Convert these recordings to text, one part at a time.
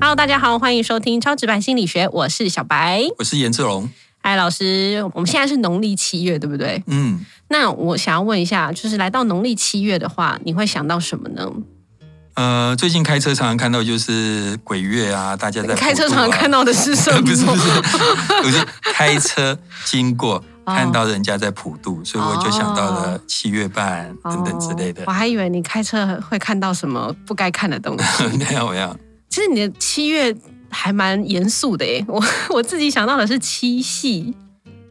Hello，大家好，欢迎收听超直白心理学，我是小白。我是颜志龙。嗨，老师，我们现在是农历七月，对不对？嗯，那我想要问一下，就是来到农历七月的话，你会想到什么呢？呃，最近开车常常看到就是鬼月啊，大家在、开车常常看到的是什么？不是不是，我是开车经过看到人家在普渡，所以我就想到了七月半等等之类的哦我。还以为你开车会看到什么不该看的东西。没有没有，其实你的七月还蛮严肃的耶，我我自己想到的是七夕，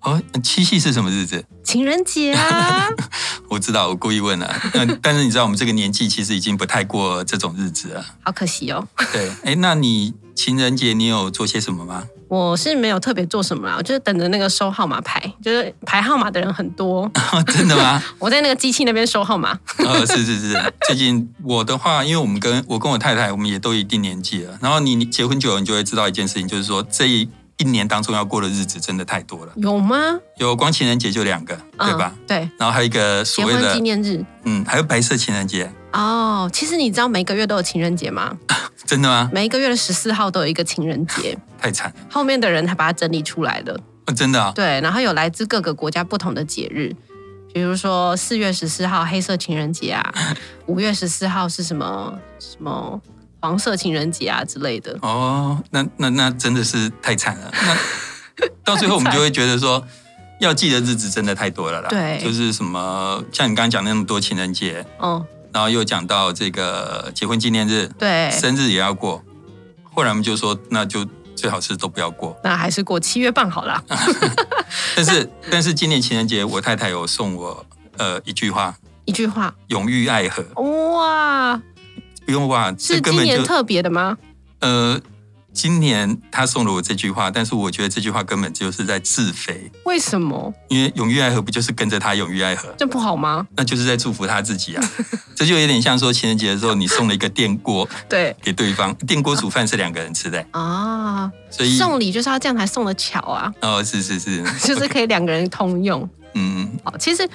哦，七夕是什么日子？情人节啊。我知道，我故意问了。嗯，但是你知道我们这个年纪其实已经不太过这种日子了。好可惜哦，对，哎，那你情人节你有做些什么吗？我是没有特别做什么啦，我就是等着那个收号码牌，就是排号码的人很多，真的吗？我在那个机器那边收号码。呃，是是是，最近我的话，因为我们跟我跟我太太，我们也都一定年纪了。然后你你结婚久了，你就会知道一件事情，就是说这一一年当中要过的日子真的太多了。有吗？有光情人节就两个，对吧？嗯、对，然后还有一个结婚所谓的纪念日。嗯，还有白色情人节，哦，其实你知道每个月都有情人节吗？真的吗？每一个月的十四号都有一个情人节，太惨了，后面的人才把它整理出来的。哦、真的啊、对，然后有来自各个国家不同的节日，比如说四月十四号黑色情人节啊，五月十四号是什么什么黄色情人节啊之类的。哦，那那那真的是太惨了。那 到最后我们就会觉得说，要记的日子真的太多了啦。对就是什么像你刚刚讲那么多情人节，嗯，然后又讲到这个结婚纪念日，对，生日也要过。后来我们就说，那就最好是都不要过。那还是过七月半好啦。但是但是今年情人节，我太太有送我呃一句话：一句话，永浴爱河。哇，不用哇，这是根本就今年特别的吗？呃，今年他送了我这句话，但是我觉得这句话根本就是在自肥，为什么？因为永浴爱河不就是跟着他永浴爱河，这不好吗？那就是在祝福他自己啊。这就有点像说情人节的时候，你送了一个电锅对给对方，电锅煮饭是两个人吃的，啊，所以送礼就是要这样才送的巧啊，哦，是是是，就是可以两个人通用。嗯，好，其实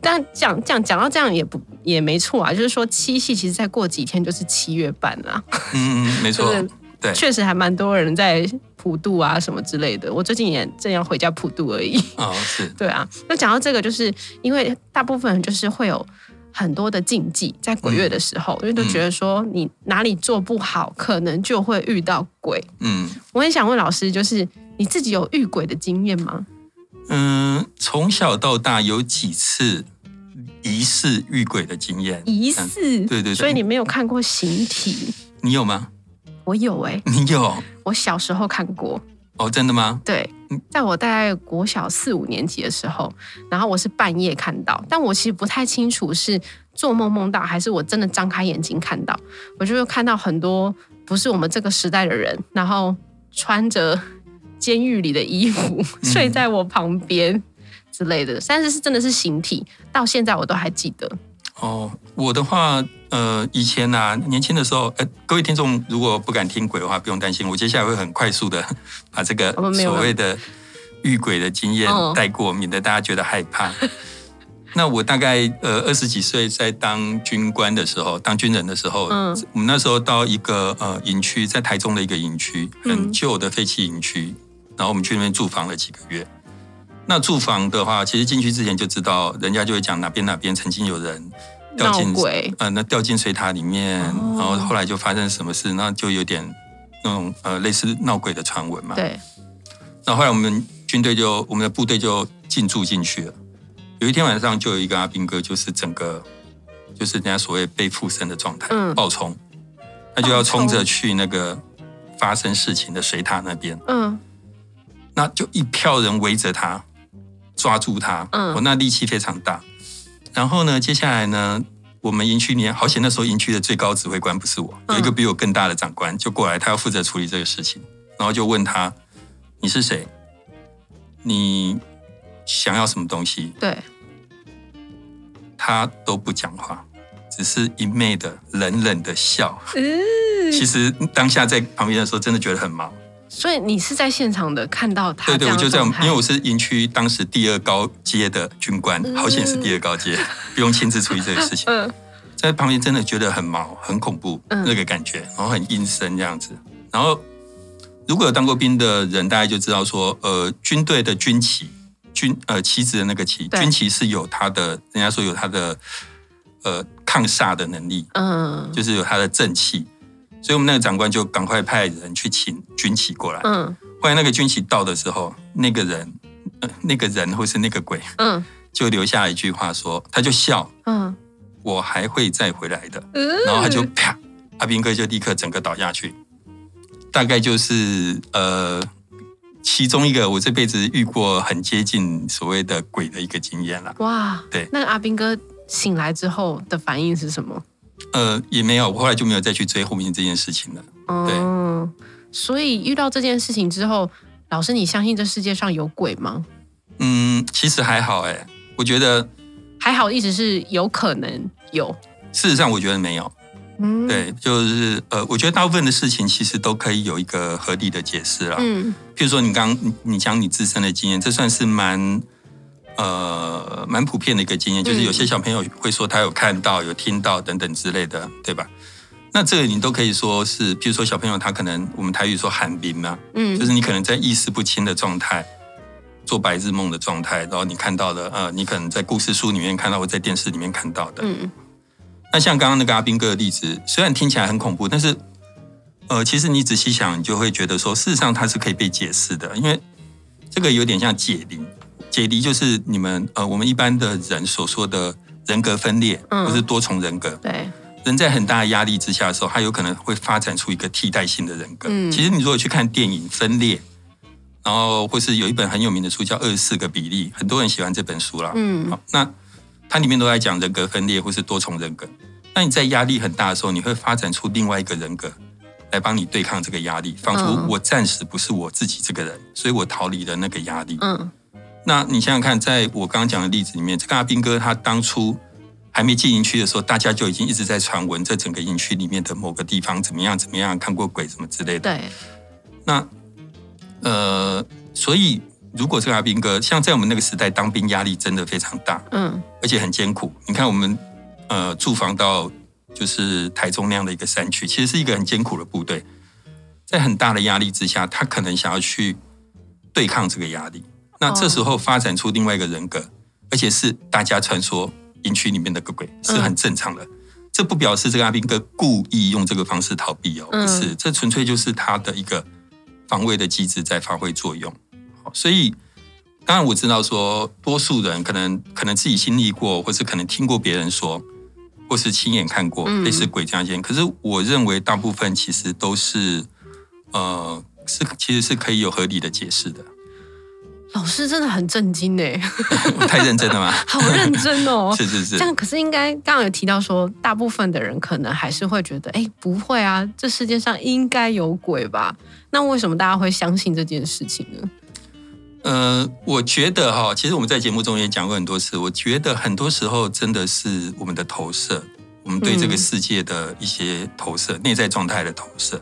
但讲讲讲到这样也不也没错啊，就是说七夕其实再过几天就是七月半啊，嗯嗯，没错就，是 对，确实还蛮多人在普渡啊什么之类的。我最近也正要回家普渡而已。哦是，对啊，那讲到这个，就是因为大部分人就是会有很多的禁忌，在鬼月的时候，因为都觉得说你哪里做不好，可能就会遇到鬼。嗯我很想问老师，就是你自己有遇鬼的经验吗？嗯，从小到大有几次疑似遇鬼的经验，疑嗯似，对对对所以你没有看过形体。你有吗？我有哎、你有我小时候看过。哦，真的吗？对嗯，在我大概国小四五年级的时候，然后我是半夜看到，但我其实不太清楚是做梦梦到还是我真的张开眼睛看到。我就看到很多不是我们这个时代的人，然后穿着监狱里的衣服睡在我旁边之类的，但是是真的是形体，到现在我都还记得。哦，我的话，呃，以前啊，年轻的时候，呃，各位听众如果不敢听鬼的话，不用担心，我接下来会很快速的把这个所谓的遇鬼的经验嗯带过，免得大家觉得害怕。那我大概呃二十几岁在当军官的时候，当军人的时候，嗯。我们那时候到一个呃营区，在台中的一个营区，嗯。很旧的废弃营区，然后我们去那边住房了几个月。那住房的话，其实进去之前就知道，人家就会讲哪边哪边曾经有人掉进闹鬼。呃，那掉进水塔里面，哦。然后后来就发生什么事，那就有点那种呃类似闹鬼的传闻嘛。对，那后来我们军队就我们的部队就进驻进去了。有一天晚上，就有一个阿兵哥，就是整个就是人家所谓被附身的状态，嗯。暴冲，他就要冲着去那个发生事情的水塔那边，嗯那就一票人围着他，抓住他，嗯哦，那力气非常大。然后呢，接下来呢，我们营区里面，好险那时候营区的最高指挥官不是我，嗯有一个比我更大的长官就过来，他要负责处理这个事情，然后就问他：“你是谁？你想要什么东西对，？”他都不讲话，只是一昧的冷冷的笑。嗯，其实当下在旁边的时候，真的觉得很毛。所以你是在现场的看到他对对，我就在我们，的状态因为我是营区当时第二高阶的军官，好险是第二高阶，不用亲自处理这个事情。嗯在旁边真的觉得很毛、很恐怖嗯那个感觉，然后很阴森这样子。然后如果有当过兵的人，大家就知道说，呃，军队的军旗，军呃旗子的那个旗，军旗是有它的，人家说有它的呃抗煞的能力，嗯就是有它的正气。所以我们那个长官就赶快派人去请军旗过来。嗯后来那个军旗到的时候，那个人，呃、那个人或是那个鬼，嗯就留下一句话说，他就笑，嗯我还会再回来的。嗯，然后他就啪，阿兵哥就立刻整个倒下去。大概就是呃，其中一个我这辈子遇过很接近所谓的鬼的一个经验了。哇，对那个阿兵哥醒来之后的反应是什么？呃，也没有，我后来就没有再去追后面这件事情了。嗯，所以遇到这件事情之后，老师，你相信这世界上有鬼吗？嗯，其实还好哎，我觉得还好，一直是有可能有。事实上我觉得没有。嗯，，对，就是呃，我觉得大部分的事情其实都可以有一个合理的解释了。嗯譬如说你刚你你讲你自身的经验，这算是蛮呃蛮普遍的一个经验，就是有些小朋友会说他有看到、有听到等等之类的，对吧？那这个你都可以说是，譬如说小朋友他可能我们台语说喊冰嘛，嗯，就是你可能在意识不清的状态，做白日梦的状态，然后你看到的呃，你可能在故事书里面看到或在电视里面看到的，嗯那像刚刚那个阿兵哥的例子，虽然听起来很恐怖，但是呃，其实你仔细想，你就会觉得说，事实上它是可以被解释的，因为这个有点像解离。解离就是你们呃，我们一般的人所说的人格分裂，嗯或是多重人格。对，人在很大的压力之下的时候，他有可能会发展出一个替代性的人格。嗯其实你如果去看电影《分裂》，然后或是有一本很有名的书叫《二十四个比例》，很多人喜欢这本书啦。嗯好，那它里面都在讲人格分裂或是多重人格。那你在压力很大的时候，你会发展出另外一个人格来帮你对抗这个压力，仿佛嗯我暂时不是我自己这个人，所以我逃离了那个压力。嗯那你想想看，在我刚刚讲的例子里面，这个阿兵哥他当初还没进营区的时候，大家就已经一直在传闻这整个营区里面的某个地方怎么样怎么样，看过鬼什么之类的。对，那呃，所以如果这个阿兵哥像在我们那个时代当兵，压力真的非常大，嗯而且很艰苦。你看我们呃驻防到就是台中那样的一个山区，其实是一个很艰苦的部队，在很大的压力之下，他可能想要去对抗这个压力。那这时候发展出另外一个人格，而且是大家传说营区里面的个鬼是很正常的。这不表示这个阿兵哥故意用这个方式逃避哦，嗯不是，这纯粹就是他的一个防卫的机制在发挥作用。所以当然我知道说，多数人可能可能自己经历过，或是可能听过别人说，或是亲眼看过嗯类似鬼这样件。可是我认为大部分其实都是呃是其实是可以有合理的解释的。老师真的很震惊呢，太认真了吗？好认真哦。是是是这，样可是应该刚刚有提到说，大部分的人可能还是会觉得，哎，不会啊，这世界上应该有鬼吧？那为什么大家会相信这件事情呢？呃，我觉得哈，其实我们在节目中也讲过很多次，我觉得很多时候真的是我们的投射，我们对这个嗯世界的一些投射，内在状态的投射。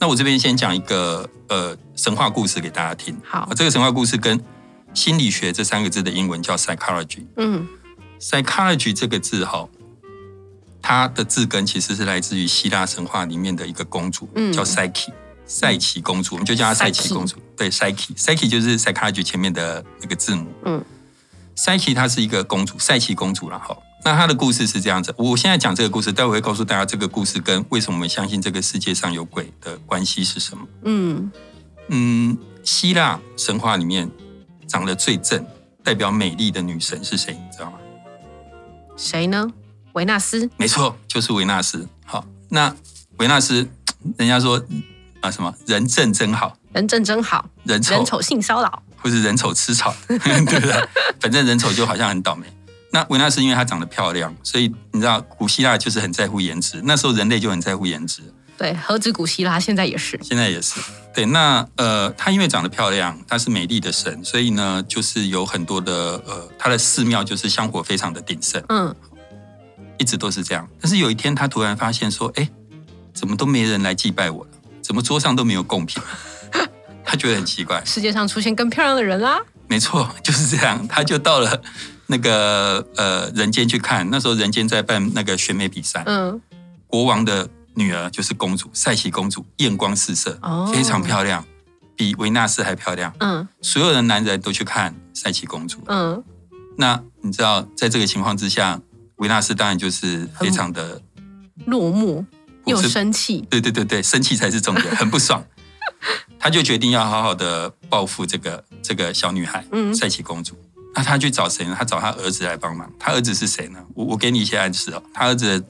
那我这边先讲一个呃神话故事给大家听。好啊，这个神话故事跟心理学这三个字的英文叫 psychology。嗯 psychology 这个字哈，它的字根其实是来自于希腊神话里面的一个公主，嗯叫 Psyche，赛奇公主，我们就叫她赛奇公主。对，Psyche，Psyche 就是 psychology 前面的那个字母。嗯 Psyche 她是一个公主，赛奇公主了哈。那他的故事是这样子，我现在讲这个故事，待会会告诉大家这个故事跟为什么我们相信这个世界上有鬼的关系是什么。嗯嗯，希腊神话里面长得最正、代表美丽的女神是谁？你知道吗？谁呢？维纳斯。没错，就是维纳斯。好，那维纳斯，人家说啊什么人正真好，人正真好，人丑人丑性骚扰。或是人丑吃草，对不对？反正人丑就好像很倒霉。那维纳斯因为她长得漂亮，所以你知道古希腊就是很在乎颜值，那时候人类就很在乎颜值，对，何止古希腊，现在也是。现在也是。对，那呃，她因为长得漂亮，她是美丽的神，所以呢，就是有很多的呃，她的寺庙就是香火非常的鼎盛。嗯一直都是这样。但是有一天，她突然发现说：“哎，怎么都没人来祭拜我了？怎么桌上都没有贡品？” 她觉得很奇怪。世界上出现更漂亮的人啦。没错，就是这样。她就到了那个呃人间去看，那时候人间在办那个选美比赛，嗯，国王的女儿就是公主赛琪公主，艳光四射，哦非常漂亮，比维纳斯还漂亮。嗯所有的男人都去看赛琪公主。嗯，那你知道，在这个情况之下，维纳斯当然就是非常的，落寞又生气。对对对对，生气才是重点，很不爽。他就决定要好好的报复这个这个小女孩，嗯赛琪公主。那他去找谁呢？他找他儿子来帮忙。他儿子是谁呢？我我给你一些暗示哦。他儿子的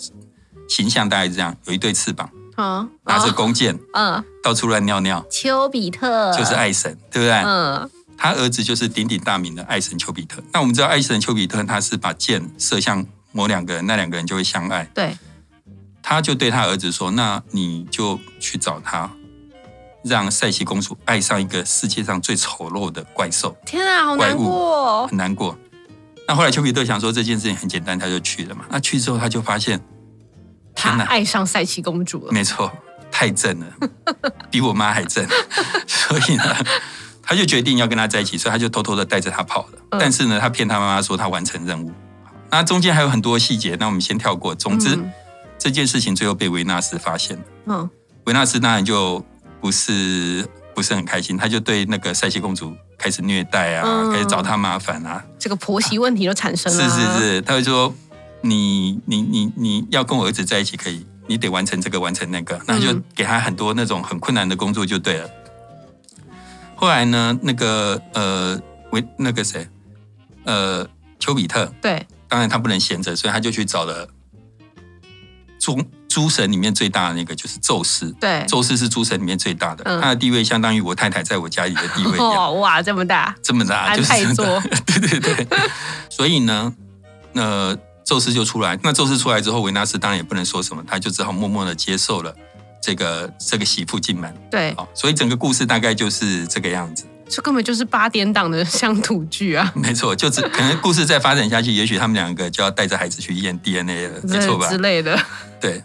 形象大概是这样：有一对翅膀，啊，拿着弓箭，嗯，到处乱尿尿，丘比特就是爱神，对不对？嗯他儿子就是鼎鼎大名的爱神丘比特。那我们知道，爱神丘比特他是把箭射向某两个人，那两个人就会相爱。对，他就对他儿子说：“那你就去找他，让赛琪公主爱上一个世界上最丑陋的怪兽。天啊，好难过哦。很难过。那后来丘比特想说这件事情很简单，他就去了嘛。那去之后他就发现，他天哪，爱上赛琪公主了。没错，太正了，比我妈还正。所以呢，他就决定要跟她在一起，所以他就偷偷的带着她跑了。嗯但是呢，他骗他妈妈说他完成任务。那中间还有很多细节，那我们先跳过。总之，嗯这件事情最后被维纳斯发现了。嗯维纳斯当然就不是不是很开心，他就对那个塞西公主开始虐待啊，嗯开始找她麻烦啊。这个婆媳问题就产生了、是啊。是是，他会说你你你你要跟我儿子在一起可以，你得完成这个完成那个，那就嗯给他很多那种很困难的工作就对了。后来呢，那个呃维那个谁呃丘比特，对，当然他不能闲着，所以他就去找了诸诸神里面最大的那个就是宙斯。对，宙斯是诸神里面最大的，嗯他的地位相当于我太太在我家里的地位一样。哦哇，这么大，这么大，安就是泰座 对对对。所以呢，呃，宙斯就出来。那宙斯出来之后，维纳斯当然也不能说什么，他就只好默默的接受了这个这个媳妇进门。对，好，所以整个故事大概就是这个样子。这根本就是八点档的乡土剧啊，没错，就只可能故事再发展下去，也许他们两个就要带着孩子去验 DNA 了，没错吧之？类的。对。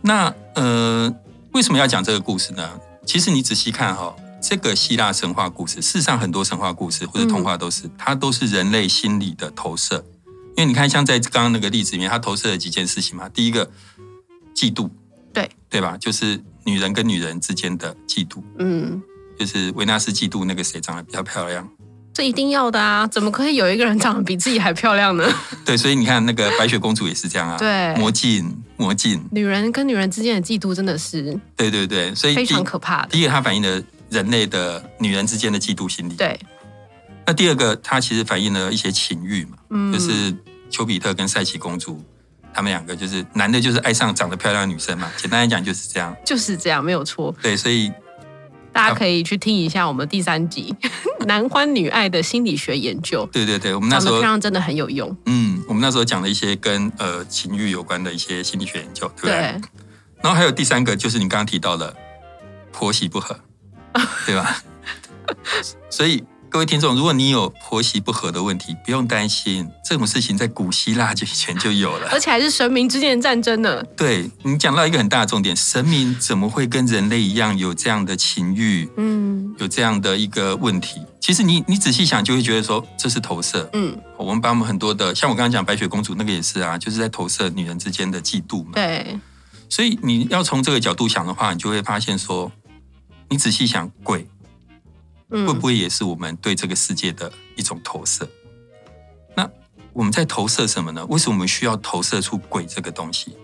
那呃，为什么要讲这个故事呢？其实你仔细看哈、这个希腊神话故事，事实上很多神话故事或者童话都是，它都是人类心理的投射。因为你看，像在刚刚那个例子里面，它投射了几件事情嘛。第一个，嫉妒，对对吧？就是女人跟女人之间的嫉妒，嗯，就是维纳斯嫉妒那个谁长得比较漂亮。这一定要的啊！怎么可以有一个人长得比自己还漂亮呢？对，所以你看那个 白雪公主也是这样啊。对魔镜，魔镜，女人跟女人之间的嫉妒真的是对对对，所以非常可怕的。第一个，它反映了人类的女人之间的嫉妒心理。对，那第二个，它其实反映了一些情欲嘛，嗯，就是丘比特跟赛琪公主，他们两个就是男的，就是爱上长得漂亮的女生嘛。简单来讲就是这样。就是这样，没有错。对，所以大家可以去听一下我们第三集 《男欢女爱的心理学研究》，对对对，我们那时候漂亮真的很有用。嗯，我们那时候讲了一些跟呃情欲有关的一些心理学研究，对不对？对，然后还有第三个，就是你刚刚提到的婆媳不和，对吧？所以各位听众，如果你有婆媳不和的问题，不用担心，这种事情在古希腊就以前就有了。而且还是神明之间的战争呢。对你讲到一个很大的重点，神明怎么会跟人类一样有这样的情欲，嗯有这样的一个问题？其实你你仔细想，就会觉得说这是投射。嗯，我们把我们很多的，像我刚刚讲白雪公主那个也是啊，就是在投射女人之间的嫉妒嘛。对，所以你要从这个角度想的话，你就会发现说，你仔细想，鬼嗯，会不会也是我们对这个世界的一种投射？那我们在投射什么呢？为什么我们需要投射出鬼这个东西？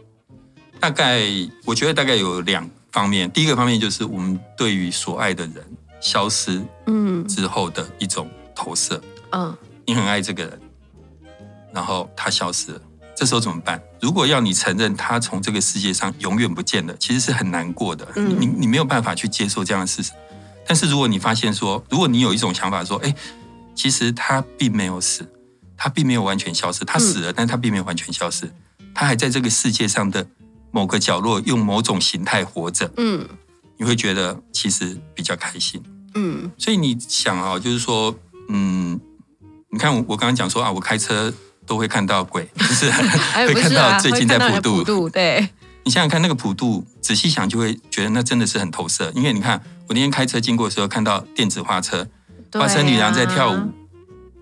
大概我觉得大概有两方面。第一个方面就是我们对于所爱的人消失嗯之后的一种投射。嗯你很爱这个人，然后他消失了，这时候怎么办？如果要你承认他从这个世界上永远不见了，其实是很难过的。嗯你你没有办法去接受这样的事实。但是如果你发现说，如果你有一种想法说，哎，其实他并没有死，他并没有完全消失，他死了，但他并没有完全消失，他还在这个世界上的某个角落用某种形态活着，嗯。你会觉得其实比较开心。嗯。所以你想啊，就是说，嗯，你看我我刚刚讲说啊，我开车都会看到鬼，就是 哎，会看到最近在普渡，普渡，对，你想想看，那个普渡，仔细想就会觉得那真的是很投射。因为你看，我那天开车经过的时候，看到电子花车，花车女郎在跳舞，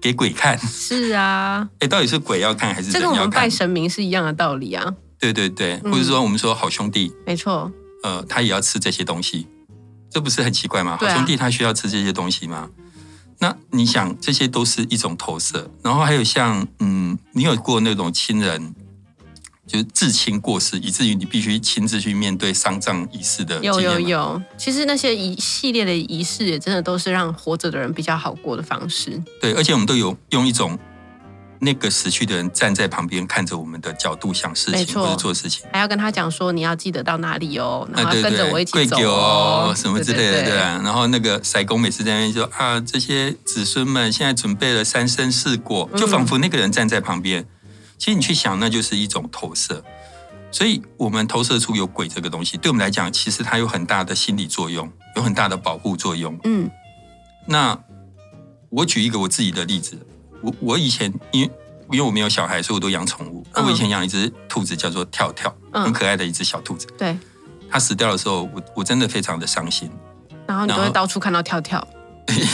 给鬼看。是啊，哎，到底是鬼要看还是这跟我们拜神明是一样的道理啊？对对对，或者说我们说好兄弟，没错，呃，他也要吃这些东西，这不是很奇怪吗？好兄弟他需要吃这些东西吗？那你想，这些都是一种投射。然后还有像，嗯，你有过那种亲人？就是至亲过世，以至于你必须亲自去面对丧葬仪式的。有有有，其实那些一系列的仪式，也真的都是让活着的人比较好过的方式。对，而且我们都有用一种那个死去的人站在旁边看着我们的角度想事情或者做事情，还要跟他讲说你要记得到哪里哦，然后跟着我一起走哦，什么之类的，对啊。然后那个塞公每次在那边说啊，这些子孙们现在准备了三生四果，就仿佛那个人站在旁边。其实你去想，那就是一种投射，所以我们投射出有鬼这个东西，对我们来讲，其实它有很大的心理作用，有很大的保护作用。嗯，那我举一个我自己的例子，我我以前因为因为我没有小孩，所以我都养宠物。我以前养一只兔子，叫做跳跳，很可爱的一只小兔子。对，它死掉的时候，我我真的非常的伤心。然后你都会到处看到跳跳？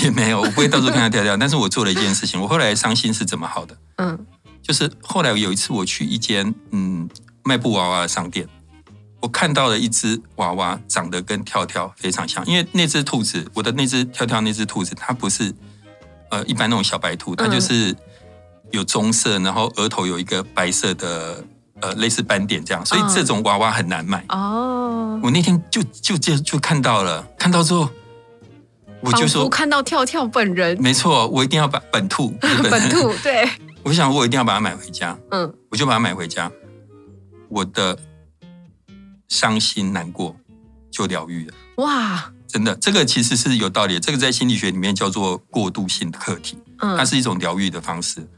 也 没有，我不会到处看到跳跳。但是我做了一件事情，我后来伤心是怎么好的？嗯。就是后来有一次我去一间嗯卖布娃娃的商店，我看到了一只娃娃长得跟跳跳非常像，因为那只兔子，我的那只跳跳那只兔子，它不是呃一般那种小白兔，它就是有棕色，然后额头有一个白色的呃类似斑点这样，所以这种娃娃很难买哦。我那天就就就就看到了，看到之后我就说看到跳跳本人，没错，我一定要把本兔 本兔对。我想，我一定要把它买回家。嗯，我就把它买回家，我的伤心难过就疗愈了。哇，真的，这个其实是有道理。这个在心理学里面叫做过渡性的课题，它是一种疗愈的方式。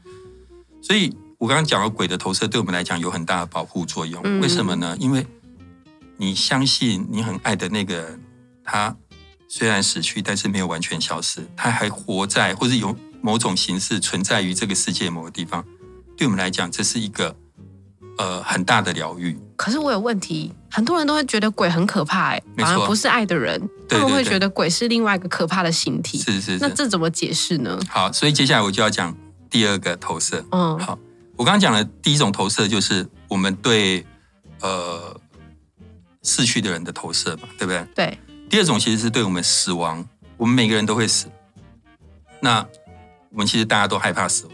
所以我刚刚讲了鬼的投射，对我们来讲有很大的保护作用。为什么呢？因为你相信你很爱的那个人，他虽然死去，但是没有完全消失，他还活在，或者有。某种形式存在于这个世界某个地方，对我们来讲，这是一个呃很大的疗愈。可是我有问题，很多人都会觉得鬼很可怕，哎，反而不是爱的人，他们会觉得鬼是另外一个可怕的形体。是是是，那这怎么解释呢？好，所以接下来我就要讲第二个投射。嗯，好，我刚刚讲的第一种投射就是我们对呃逝去的人的投射嘛，对不对？对。第二种其实是对我们死亡，我们每个人都会死。那我们其实大家都害怕死亡，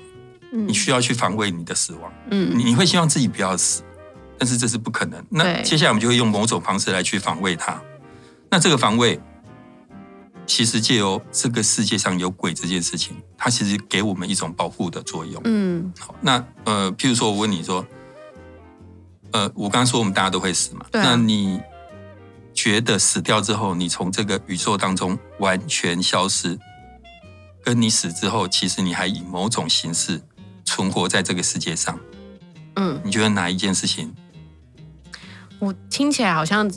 你需要去防卫你的死亡，嗯，你会希望自己不要死，但是这是不可能。那接下来我们就会用某种方式来去防卫它。那这个防卫，其实借由这个世界上有鬼这件事情，它其实给我们一种保护的作用。嗯，好，那呃，譬如说我问你说，呃，我刚刚说我们大家都会死嘛，那你觉得死掉之后，你从这个宇宙当中完全消失？跟你死之后，其实你还以某种形式存活在这个世界上。嗯，你觉得哪一件事情？我听起来好像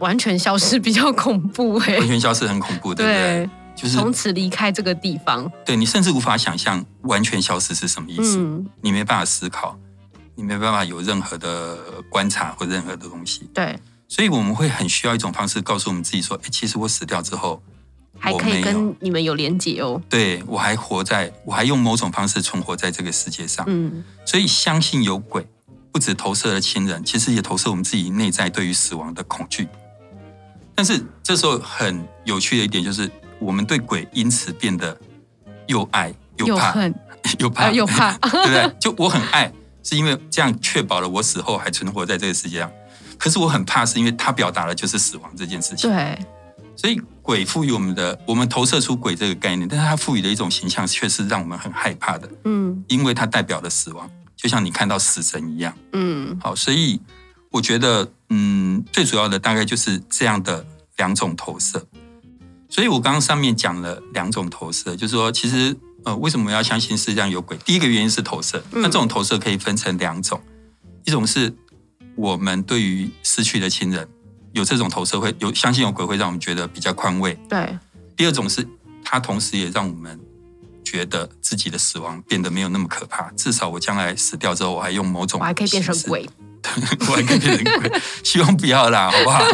完全消失比较恐怖哎，完全消失很恐怖，对不对？就是从此离开这个地方。对你甚至无法想象完全消失是什么意思，你没办法思考，你没办法有任何的观察或任何的东西。对，所以我们会很需要一种方式告诉我们自己说：，哎，其实我死掉之后。还可以跟你们有连结哦。对，我还活在，我还用某种方式存活在这个世界上。嗯，所以相信有鬼，不止投射了亲人，其实也投射我们自己内在对于死亡的恐惧。但是这时候很有趣的一点就是，我们对鬼因此变得又爱又怕，又怕 又怕，对不对？就我很爱，是因为这样确保了我死后还存活在这个世界上。可是我很怕，是因为它表达的就是死亡这件事情。对。所以鬼赋予我们的，我们投射出鬼这个概念，但是它赋予的一种形象，却是让我们很害怕的。嗯，因为它代表了死亡，就像你看到死神一样。嗯，好，所以我觉得，嗯，最主要的大概就是这样的两种投射。所以我刚刚上面讲了两种投射，就是说，其实呃，为什么要相信世界上有鬼？第一个原因是投射，那这种投射可以分成两种，一种是我们对于失去的亲人。有这种投射会有相信有鬼会让我们觉得比较宽慰。对。第二种是它同时也让我们觉得自己的死亡变得没有那么可怕。至少我将来死掉之后，我还用某种我还可以变成鬼。我还可以变成鬼，希望不要啦，好不好？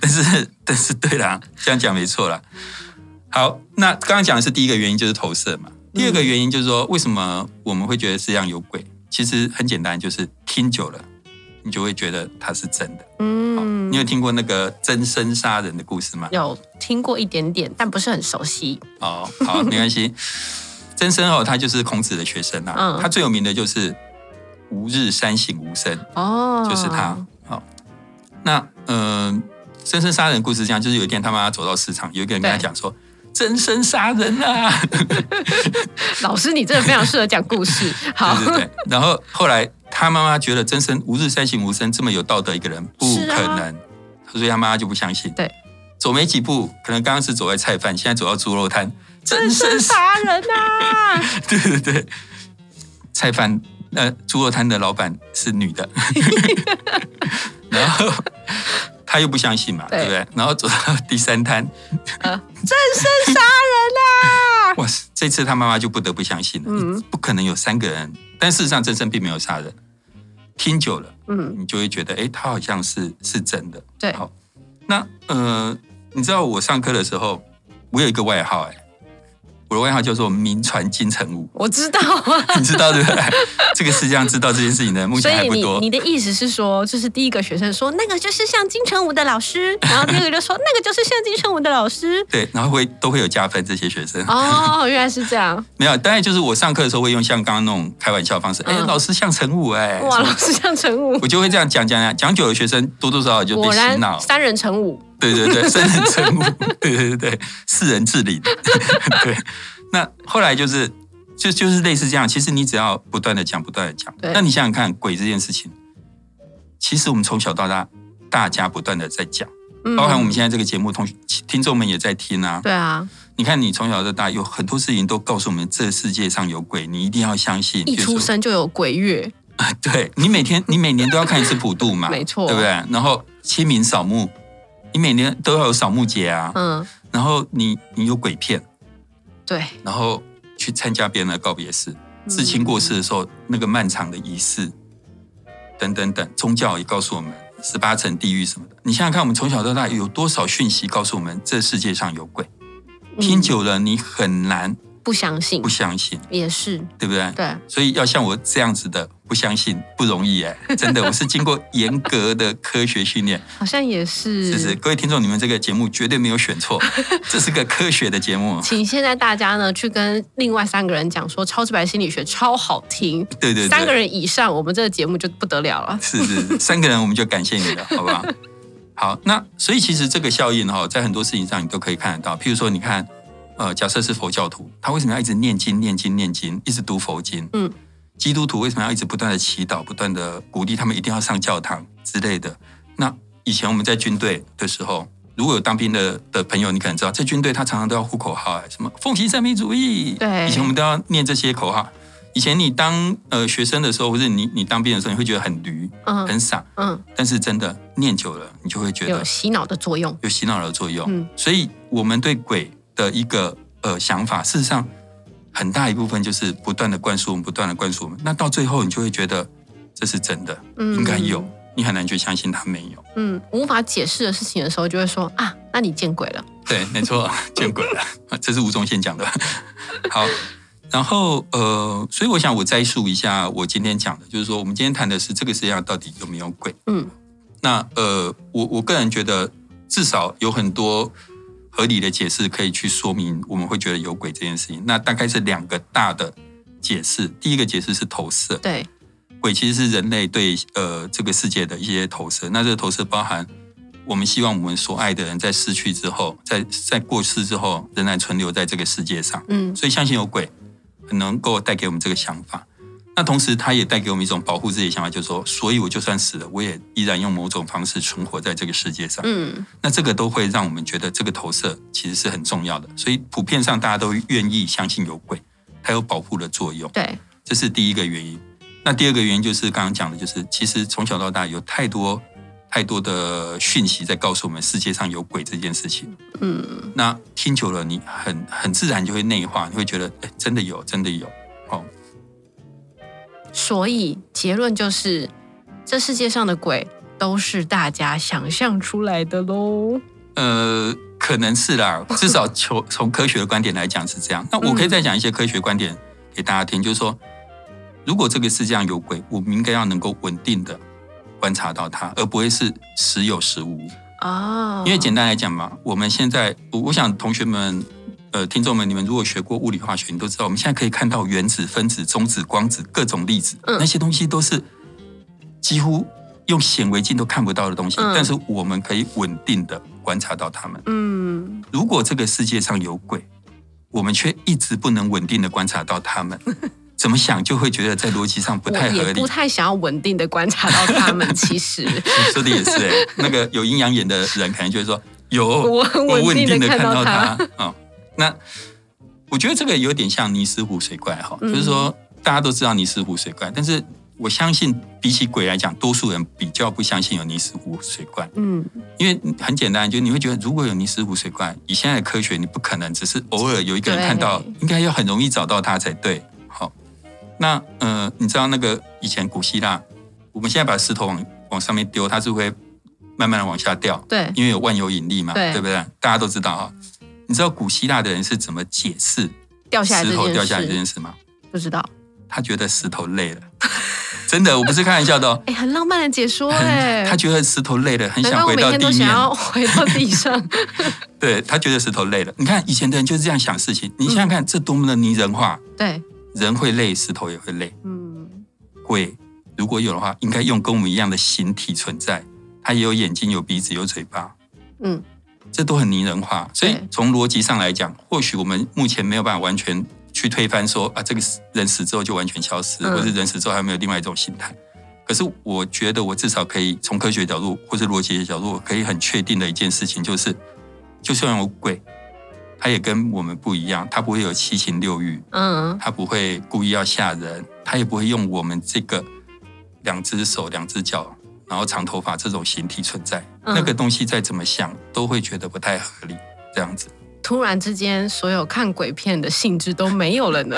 但是但是对啦，这样讲没错啦。好，那刚刚讲的是第一个原因，就是投射嘛。第二个原因就是说，为什么我们会觉得世界上有鬼？其实很简单，就是听久了，你就会觉得它是真的。嗯，你有听过那个真身杀人的故事吗？有听过一点点，但不是很熟悉。哦，好，没关系。真身哦，他就是孔子的学生啊。嗯他最有名的就是“吾日三省吾身”，哦，就是他。好，那嗯，真身杀人故事这样，就是有一天他妈妈走到市场，有一个人跟他讲说：“真身杀人啊！” 老师，你真的非常适合讲故事。好，对对对。然后后来他妈妈觉得真生吾日三省吾身这么有道德一个人不可能，所以他妈妈就不相信。对，走没几步，可能刚刚是走在菜贩，现在走到猪肉摊，真真身是杀人啊！对对对，菜贩呃猪肉摊的老板是女的，然后他又不相信嘛，对对不对？然后走到第三摊，呃，真是杀人啊！哇塞，这次他妈妈就不得不相信了，嗯不可能有三个人，但事实上真生并没有杀人。听久了，嗯，你就会觉得，哎，他好像是是真的。对，好，那呃，你知道我上课的时候，我有一个外号，哎，我的外号叫做“名传金城武我知道啊。”，你知道对不对？这个世界上知道这件事情的人目前还不多。你的意思是说，就是第一个学生说那个就是像金城武的老师，然后第二个就说那个就是像金城武的老师。对，然后会都会有加分，这些学生、哦，原来是这样。没有，当然就是我上课的时候会用像刚刚那种开玩笑的方式，哎、嗯老师像陈武哎，哇，老师像陈武，我就会这样讲讲讲，讲久了学生多多少少就被果然洗脑，三人成武。对对对，三人成武，对 对对对，四人治理，对。那后来就是就就是类似这样，其实你只要不断的讲，不断的讲，那你想想看，鬼这件事情，其实我们从小到大，大家不断的在讲，嗯包含我们现在这个节目，同听众们也在听啊。对啊，你看，你从小到大有很多事情都告诉我们，这世界上有鬼，你一定要相信。一出生就有鬼月，对你每天你每年都要看一次普渡嘛，没错对不对？然后清明扫墓，你每年都要有扫墓节啊。嗯，然后你你有鬼片，对，然后去参加别人的告别式，嗯至亲过世的时候那个漫长的仪式，等等等，宗教也告诉我们十八层地狱什么的。你想想看，我们从小到大有多少讯息告诉我们这世界上有鬼？听嗯久了，你很难不相信不，相信，也是对不对？对，所以要像我这样子的不相信不容易哎，真的，我是经过严格的科学训练。好像也是。是是各位听众，你们这个节目绝对没有选错，这是个科学的节目。请现在大家呢去跟另外三个人讲说，超直白心理学超好听，对对对，三个人以上，我们这个节目就不得了了。是是是三个人，我们就感谢你了，好不好？好，那所以其实这个效应哈，在很多事情上你都可以看得到。譬如说，你看，呃，假设是佛教徒，他为什么要一直念经、念经、念经，一直读佛经？嗯，基督徒为什么要一直不断的祈祷、不断的鼓励他们一定要上教堂之类的？那以前我们在军队的时候，如果有当兵的的朋友，你可能知道，在军队他常常都要呼口号，哎，什么奉行三民主义。对以前我们都要念这些口号。以前你当呃学生的时候，或者你你当兵的时候，你会觉得很驴、嗯很傻，嗯，但是真的念久了，你就会觉得有洗脑的作用。有洗脑的作用。嗯所以我们对鬼的一个呃想法，事实上很大一部分就是不断的灌输我们，不断的灌输我们。那到最后，你就会觉得这是真的，嗯应该有，你很难去相信他没有。嗯，无法解释的事情的时候，就会说啊，那你见鬼了。对，没错，见鬼了，这是吴宗宪讲的。好，然后呃，所以我想我摘述一下我今天讲的，就是说我们今天谈的是这个世界上到底有没有鬼。嗯那呃，我我个人觉得，至少有很多合理的解释可以去说明我们会觉得有鬼这件事情。那大概是两个大的解释。第一个解释是投射，对，鬼其实是人类对呃这个世界的一些投射。那这个投射包含我们希望我们所爱的人在失去之后，在在过世之后，仍然存留在这个世界上。嗯所以相信有鬼，很能够带给我们这个想法。那同时，它也带给我们一种保护自己的想法，就是说，所以我就算死了，我也依然用某种方式存活在这个世界上。嗯那这个都会让我们觉得这个投射其实是很重要的。所以普遍上大家都愿意相信有鬼，它有保护的作用。对，这是第一个原因。那第二个原因就是刚刚讲的，就是其实从小到大有太多太多的讯息在告诉我们世界上有鬼这件事情。嗯那听久了，你很很自然就会内化，你会觉得，哎，真的有，真的有。哦，所以结论就是，这世界上的鬼都是大家想象出来的喽。呃，可能是啦，至少从从科学的观点来讲是这样。那我可以再讲一些科学观点给大家听，就是说，如果这个世界上有鬼，我们应该要能够稳定的观察到它，而不会是时有时无。哦，因为简单来讲嘛，我们现在我我想同学们。呃，听众们，你们如果学过物理化学，你都知道，我们现在可以看到原子、分子、中子、光子各种粒子，那些东西都是几乎用显微镜都看不到的东西，但是我们可以稳定的观察到它们。嗯，如果这个世界上有鬼，我们却一直不能稳定的观察到它们，怎么想就会觉得在逻辑上不太合理，不太想要稳定的观察到他们。其实 说的也是，哎，那个有阴阳眼的人可能就会说，有我稳定的看到它啊。那我觉得这个有点像尼斯湖水怪哈，就是说大家都知道尼斯湖水怪，但是我相信比起鬼来讲，多数人比较不相信有尼斯湖水怪。嗯，因为很简单，就你会觉得如果有尼斯湖水怪，以现在的科学，你不可能只是偶尔有一个人看到，应该要很容易找到它才对。好，那呃，你知道那个以前古希腊，我们现在把石头往往上面丢，它是会慢慢的往下掉，对，因为有万有引力嘛，对不对？大家都知道哈。你知道古希腊的人是怎么解释掉下石头掉下来这件事吗？不知道。他觉得石头累了，真的，我不是开玩笑的哦。哎，很浪漫的解说哎。他觉得石头累了，很想回到地面。想要回到地上。对他觉得石头累了。你看以前的人就是这样想事情。你想想看，这多么的拟人化。对，人会累，石头也会累。嗯。鬼如果有的话，应该用跟我们一样的形体存在。他也有眼睛，有鼻子，有嘴巴。嗯。这都很拟人化，所以从逻辑上来讲，或许我们目前没有办法完全去推翻说啊，这个人死之后就完全消失，或者人死之后还没有另外一种形态。可是我觉得，我至少可以从科学角度或者逻辑的角度，可以很确定的一件事情就是，就算有鬼，他也跟我们不一样，他不会有七情六欲，嗯，他不会故意要吓人，他也不会用我们这个两只手、两只脚。然后长头发这种形体存在，那个东西再怎么想都会觉得不太合理，这样子。突然之间，所有看鬼片的兴致都没有了呢。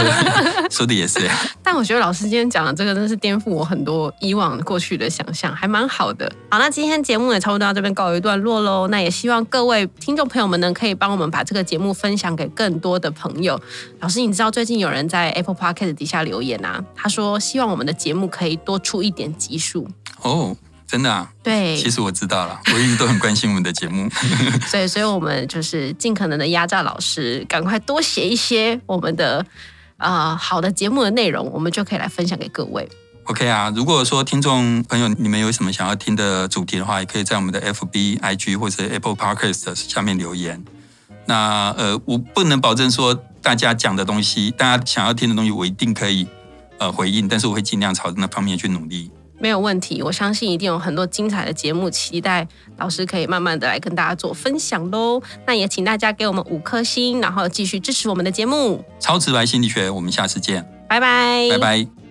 说的也是。但我觉得老师今天讲的这个，真是颠覆我很多以往过去的想象，还蛮好的。好，那今天节目也差不多到这边告一段落喽。那也希望各位听众朋友们呢，可以帮我们把这个节目分享给更多的朋友。老师，你知道最近有人在 Apple Podcast 底下留言啊，他说希望我们的节目可以多出一点集数。哦。真的啊，对，其实我知道了，我一直都很关心我们的节目，所以，所以我们就是尽可能的压榨老师，赶快多写一些我们的呃好的节目的内容，我们就可以来分享给各位。OK 啊，如果说听众朋友你们有什么想要听的主题的话，也可以在我们的 FB、IG 或者 Apple Podcast 下面留言。那呃，我不能保证说大家讲的东西，大家想要听的东西，我一定可以呃回应，但是我会尽量朝那方面去努力。没有问题，我相信一定有很多精彩的节目，期待老师可以慢慢的来跟大家做分享喽。那也请大家给我们五颗星，然后继续支持我们的节目。超直白心理学，我们下次见，拜拜，拜拜。